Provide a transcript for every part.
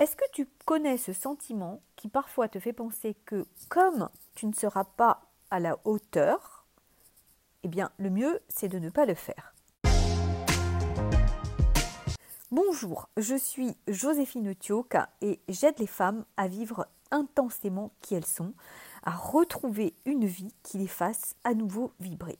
Est-ce que tu connais ce sentiment qui parfois te fait penser que comme tu ne seras pas à la hauteur, eh bien le mieux c'est de ne pas le faire. Bonjour, je suis Joséphine Thioka et j'aide les femmes à vivre intensément qui elles sont, à retrouver une vie qui les fasse à nouveau vibrer.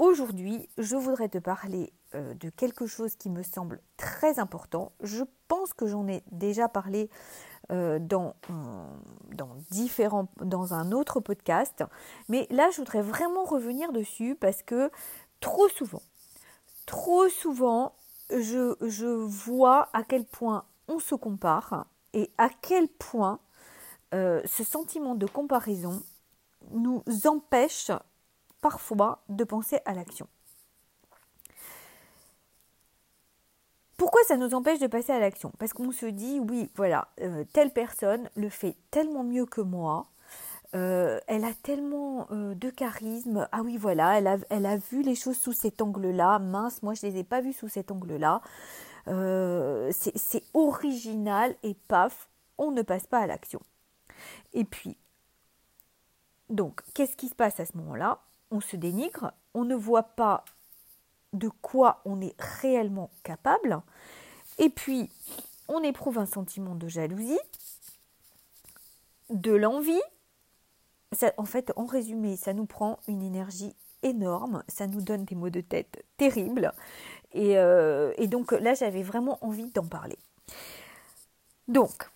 Aujourd'hui, je voudrais te parler euh, de quelque chose qui me semble très important. Je pense que j'en ai déjà parlé euh, dans, dans, un autre podcast, mais là, je voudrais vraiment revenir dessus parce que trop souvent, trop souvent, je, vois à quel point on se compare et à quel point euh, ce sentiment de comparaison nous empêche parfois de penser à l'action. Pourquoi ça nous empêche de passer à l'action? Parce qu'on se dit, oui, voilà, euh, telle personne le fait tellement mieux que moi, euh, elle a tellement euh, de charisme, ah oui, voilà, elle a, elle a vu les choses sous cet angle-là, mince, moi je ne les ai pas vues sous cet angle-là, c'est original et paf, on ne passe pas à l'action. Et puis, donc, qu'est-ce qui se passe à ce moment-là? On se dénigre, on ne voit pas de quoi on est réellement capable, et puis on éprouve un sentiment de jalousie, de l'envie. en fait, en résumé, ça nous prend une énergie énorme, ça nous donne des maux de tête terribles, et, euh, et donc là, j'avais vraiment envie d'en parler. Donc,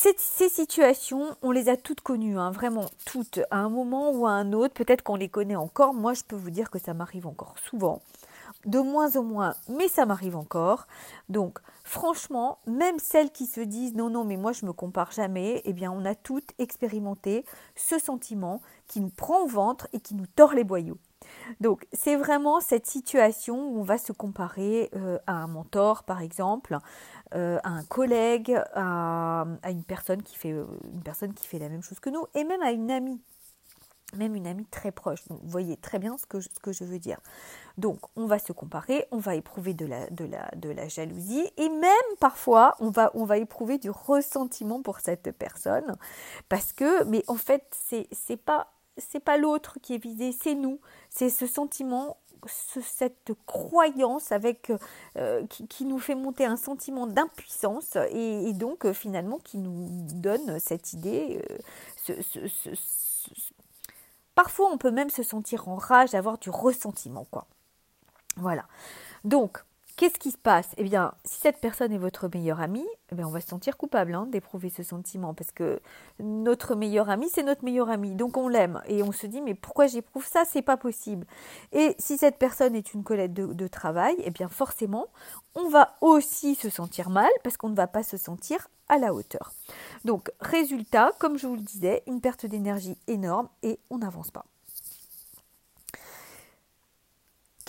ces, situations, on les a toutes connues, hein, vraiment toutes, à un moment ou à un autre. Peut-être qu'on les connaît encore. Moi, je peux vous dire que ça m'arrive encore souvent. De moins en moins, mais ça m'arrive encore. Donc, franchement, même celles qui se disent non, non, mais moi je me compare jamais, eh bien, on a toutes expérimenté ce sentiment qui nous prend au ventre et qui nous tord les boyaux. Donc c'est vraiment cette situation où on va se comparer euh, à un mentor par exemple, euh, à un collègue, à, une personne qui fait euh, une personne qui fait la même chose que nous et même à une amie même une amie très proche. vous voyez très bien ce que, je, veux dire. Donc, on va se comparer, on va éprouver de la, jalousie et même parfois, on va, on va éprouver du ressentiment pour cette personne parce que, mais en fait, c'est pas c'est pas l'autre qui est visé, c'est nous. C'est ce sentiment, cette croyance avec euh, qui, nous fait monter un sentiment d'impuissance et, donc euh, finalement qui nous donne cette idée. Euh, parfois, on peut même se sentir en rage, avoir du ressentiment, quoi. Voilà. Donc, Qu'est-ce qui se passe? Eh bien, si cette personne est votre meilleure amie, eh on va se sentir coupable hein, d'éprouver ce sentiment parce que notre meilleur ami, c'est notre meilleur ami, donc on l'aime et on se dit mais pourquoi j'éprouve ça? C'est pas possible. Et si cette personne est une collègue de, travail, eh bien forcément, on va aussi se sentir mal parce qu'on ne va pas se sentir à la hauteur. Donc, résultat, comme je vous le disais, une perte d'énergie énorme et on n'avance pas.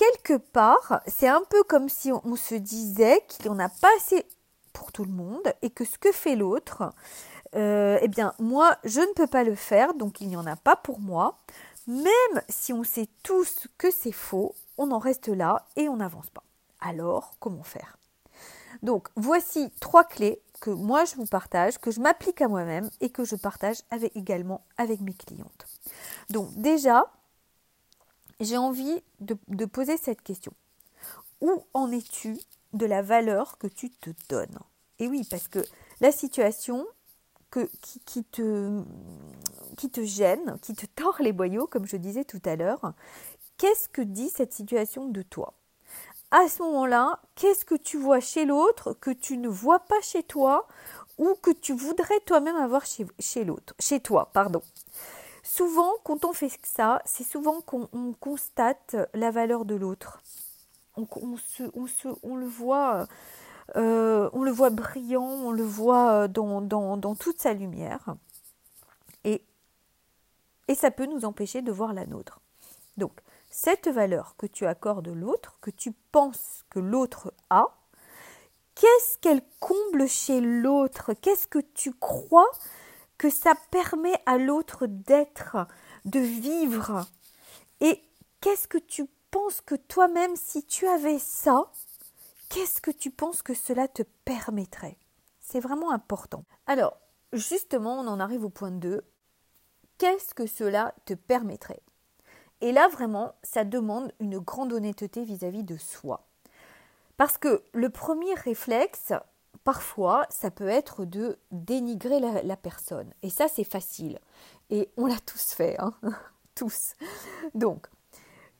Quelque part, c'est un peu comme si on, se disait qu'il n'y en a pas assez pour tout le monde et que ce que fait l'autre, euh, eh bien, moi, je ne peux pas le faire, donc il n'y en a pas pour moi. Même si on sait tous que c'est faux, on en reste là et on n'avance pas. Alors, comment faire? Donc, voici trois clés que moi je vous partage, que je m'applique à moi-même et que je partage avec, également avec mes clientes. Donc, déjà, j'ai envie de, poser cette question. Où en es-tu de la valeur que tu te donnes? Et oui, parce que la situation que, qui, te, qui te gêne, qui te tord les boyaux, comme je disais tout à l'heure, qu'est-ce que dit cette situation de toi? À ce moment-là, qu'est-ce que tu vois chez l'autre que tu ne vois pas chez toi ou que tu voudrais toi-même avoir chez, chez l'autre, chez toi, pardon? Souvent, quand on fait ça, c'est souvent qu'on constate la valeur de l'autre. On, le voit, euh, on le voit brillant, on le voit dans, dans, toute sa lumière. Et, et ça peut nous empêcher de voir la nôtre. Donc, cette valeur que tu accordes l'autre, que tu penses que l'autre a, qu'est-ce qu'elle comble chez l'autre? Qu'est-ce que tu crois que ça permet à l'autre d'être, de vivre. Et qu'est-ce que tu penses que toi-même, si tu avais ça, qu'est-ce que tu penses que cela te permettrait? C'est vraiment important. Alors, justement, on en arrive au point 2. Qu'est-ce que cela te permettrait? Et là, vraiment, ça demande une grande honnêteté vis-à-vis de soi. Parce que le premier réflexe, parfois, ça peut être de dénigrer la, personne. Et ça, c'est facile. Et on l'a tous fait, hein tous. Donc,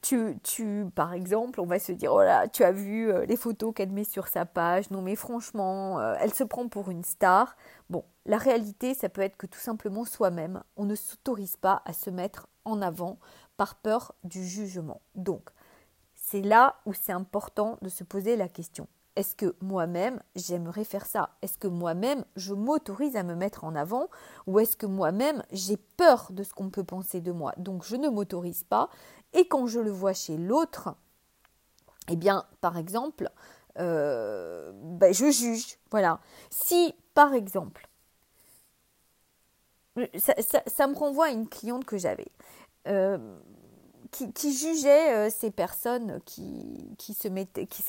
tu, tu, par exemple, on va se dire, oh là, tu as vu euh, les photos qu'elle met sur sa page, non mais franchement, euh, elle se prend pour une star. Bon, la réalité, ça peut être que tout simplement soi-même, on ne s'autorise pas à se mettre en avant par peur du jugement. Donc, c'est là où c'est important de se poser la question. Est-ce que moi-même, j'aimerais faire ça? Est-ce que moi-même, je m'autorise à me mettre en avant? Ou est-ce que moi-même, j'ai peur de ce qu'on peut penser de moi? Donc, je ne m'autorise pas. Et quand je le vois chez l'autre, eh bien, par exemple, euh, ben, je juge. Voilà. Si, par exemple, ça, me renvoie à une cliente que j'avais. Euh, qui, jugeait euh, ces personnes qui, qui se mettent, qui,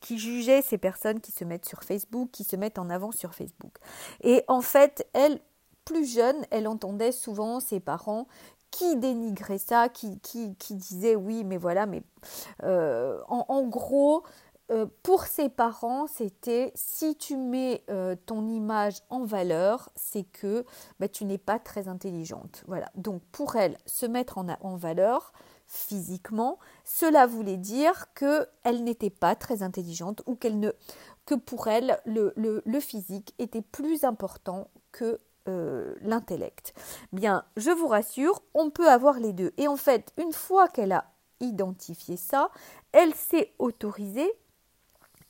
qui jugeait ces personnes qui se mettent sur Facebook, qui se mettent en avant sur Facebook. Et en fait, elle, plus jeune, elle entendait souvent ses parents qui dénigraient ça, qui, qui, qui disaient oui, mais voilà, mais euh, en, gros, euh, pour ses parents, c'était si tu mets euh, ton image en valeur, c'est que bah, tu n'es pas très intelligente. Voilà. Donc pour elle, se mettre en, valeur physiquement, cela voulait dire qu'elle n'était pas très intelligente ou qu'elle ne que pour elle le, le, physique était plus important que euh, l'intellect. Bien, je vous rassure, on peut avoir les deux. Et en fait, une fois qu'elle a identifié ça, elle s'est autorisée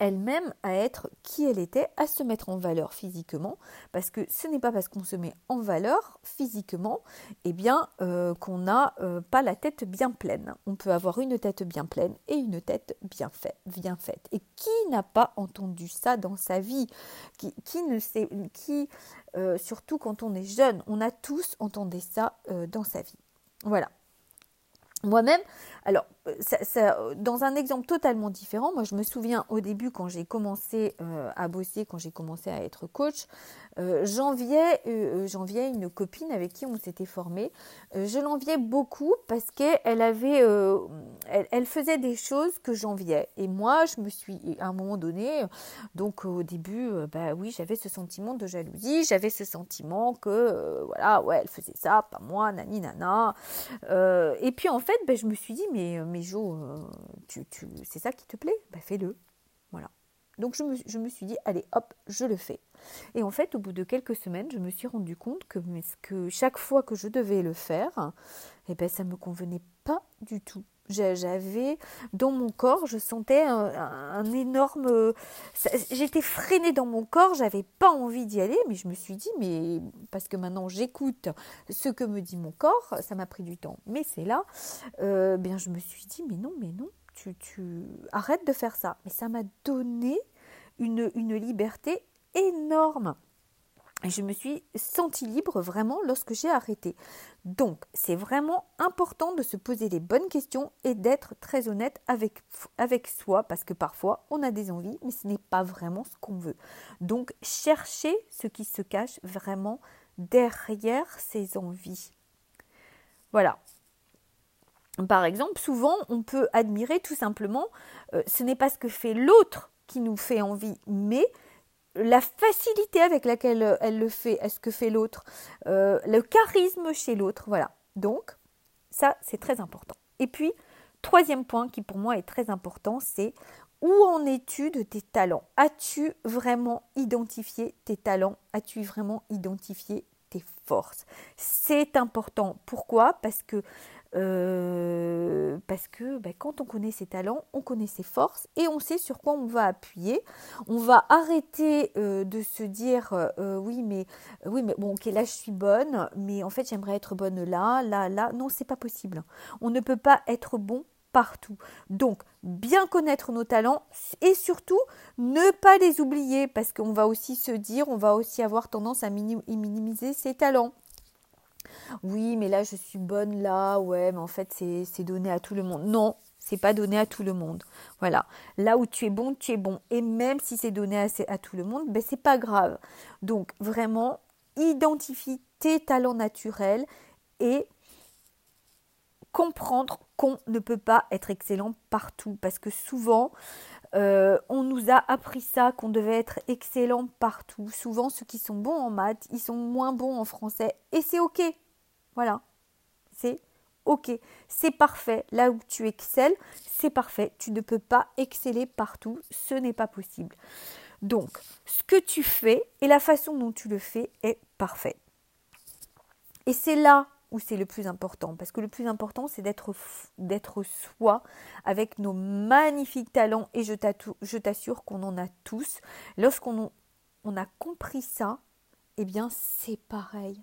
elle-même à être qui elle était, à se mettre en valeur physiquement, parce que ce n'est pas parce qu'on se met en valeur physiquement, eh bien, euh, qu'on n'a euh, pas la tête bien pleine. On peut avoir une tête bien pleine et une tête bien, fait, bien faite. Et qui n'a pas entendu ça dans sa vie? Qui, ne sait, qui, euh, surtout quand on est jeune, on a tous entendu ça dans sa vie. Voilà. Moi-même, alors, dans un exemple totalement différent, moi je me souviens au début quand j'ai commencé euh, à bosser, quand j'ai commencé à être coach, euh, j'enviais, euh, j'enviais une copine avec qui on s'était formé. je l'enviais beaucoup parce qu'elle avait, elle, faisait des choses que j'enviais. Et moi, je me suis, à un moment donné, donc au début, bah oui, j'avais ce sentiment de jalousie, j'avais ce sentiment que, voilà, ouais, elle faisait ça, pas moi, nani nana. et puis en fait, ben, je me suis dit, mais, mais Jo, euh, tu, tu, c'est ça qui te plaît? Bah, Fais-le. Voilà. Donc je me, je me, suis dit, allez, hop, je le fais. Et en fait, au bout de quelques semaines, je me suis rendu compte que, que chaque fois que je devais le faire, eh ben, ça ne me convenait pas du tout. J'avais dans mon corps, je sentais un, énorme. J'étais freinée dans mon corps, j'avais pas envie d'y aller, mais je me suis dit, mais parce que maintenant j'écoute ce que me dit mon corps, ça m'a pris du temps. Mais c'est là, euh, bien je me suis dit, mais non, mais non, tu, tu arrêtes de faire ça. Mais ça m'a donné une, une liberté énorme. Et je me suis sentie libre vraiment lorsque j'ai arrêté. Donc, c'est vraiment important de se poser les bonnes questions et d'être très honnête avec, soi parce que parfois on a des envies, mais ce n'est pas vraiment ce qu'on veut. Donc, cherchez ce qui se cache vraiment derrière ces envies. Voilà. Par exemple, souvent on peut admirer tout simplement, euh, ce n'est pas ce que fait l'autre qui nous fait envie, mais la facilité avec laquelle euh, elle le fait, est-ce que fait l'autre, euh, le charisme chez l'autre, voilà. Donc, ça, c'est très important. Et puis, troisième point qui pour moi est très important, c'est où en es-tu de tes talents? As-tu vraiment identifié tes talents? As-tu vraiment identifié tes forces? C'est important. Pourquoi? Parce que euh, parce que ben, quand on connaît ses talents, on connaît ses forces et on sait sur quoi on va appuyer. On va arrêter euh, de se dire euh, oui mais oui mais bon ok là je suis bonne mais en fait j'aimerais être bonne là là là non c'est pas possible. On ne peut pas être bon partout. Donc bien connaître nos talents et surtout ne pas les oublier parce qu'on va aussi se dire on va aussi avoir tendance à minimiser ses talents. Oui, mais là, je suis bonne là, ouais, mais en fait, c'est donné à tout le monde. Non, C'est pas donné à tout le monde. Voilà. Là où tu es bon, tu es bon. Et même si c'est donné à, tout le monde, ben c'est pas grave. Donc vraiment, identifie tes talents naturels et comprendre qu'on ne peut pas être excellent partout. Parce que souvent, euh, on nous a appris ça, qu'on devait être excellent partout. Souvent, ceux qui sont bons en maths, ils sont moins bons en français. Et c'est OK. Voilà. C'est OK. C'est parfait. Là où tu excelles, c'est parfait. Tu ne peux pas exceller partout. Ce n'est pas possible. Donc, ce que tu fais et la façon dont tu le fais est parfait. Et c'est là c'est le plus important. Parce que le plus important, c'est d'être, soi avec nos magnifiques talents. Et je t'assure qu'on en a tous. Lorsqu'on on a compris ça, eh bien, c'est pareil.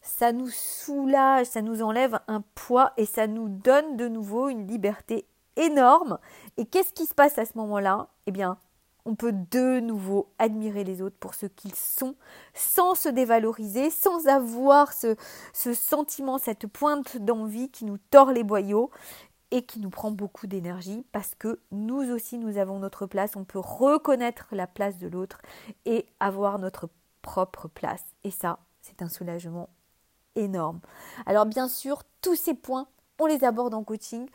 ça nous soulage, ça nous enlève un poids et ça nous donne de nouveau une liberté énorme. Et qu'est-ce qui se passe à ce moment-là? Eh bien, on peut de nouveau admirer les autres pour ce qu'ils sont, sans se dévaloriser, sans avoir ce, sentiment, cette pointe d'envie qui nous tord les boyaux et qui nous prend beaucoup d'énergie parce que nous aussi nous avons notre place, on peut reconnaître la place de l'autre et avoir notre propre place. Et ça, c'est un soulagement énorme. Alors bien sûr, tous ces points, on les aborde en coaching.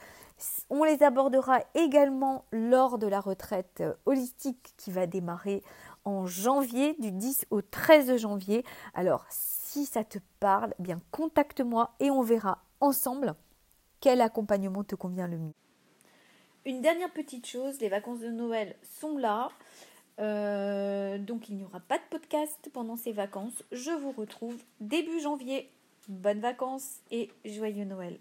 On les abordera également lors de la retraite euh, holistique qui va démarrer en janvier, du 10 au 13 janvier. Alors, si ça te parle, eh bien contacte-moi et on verra ensemble quel accompagnement te convient le mieux. Une dernière petite chose, les vacances de Noël sont là. Euh, donc il n'y aura pas de podcast pendant ces vacances. Je vous retrouve début janvier. Bonnes vacances et joyeux Noël.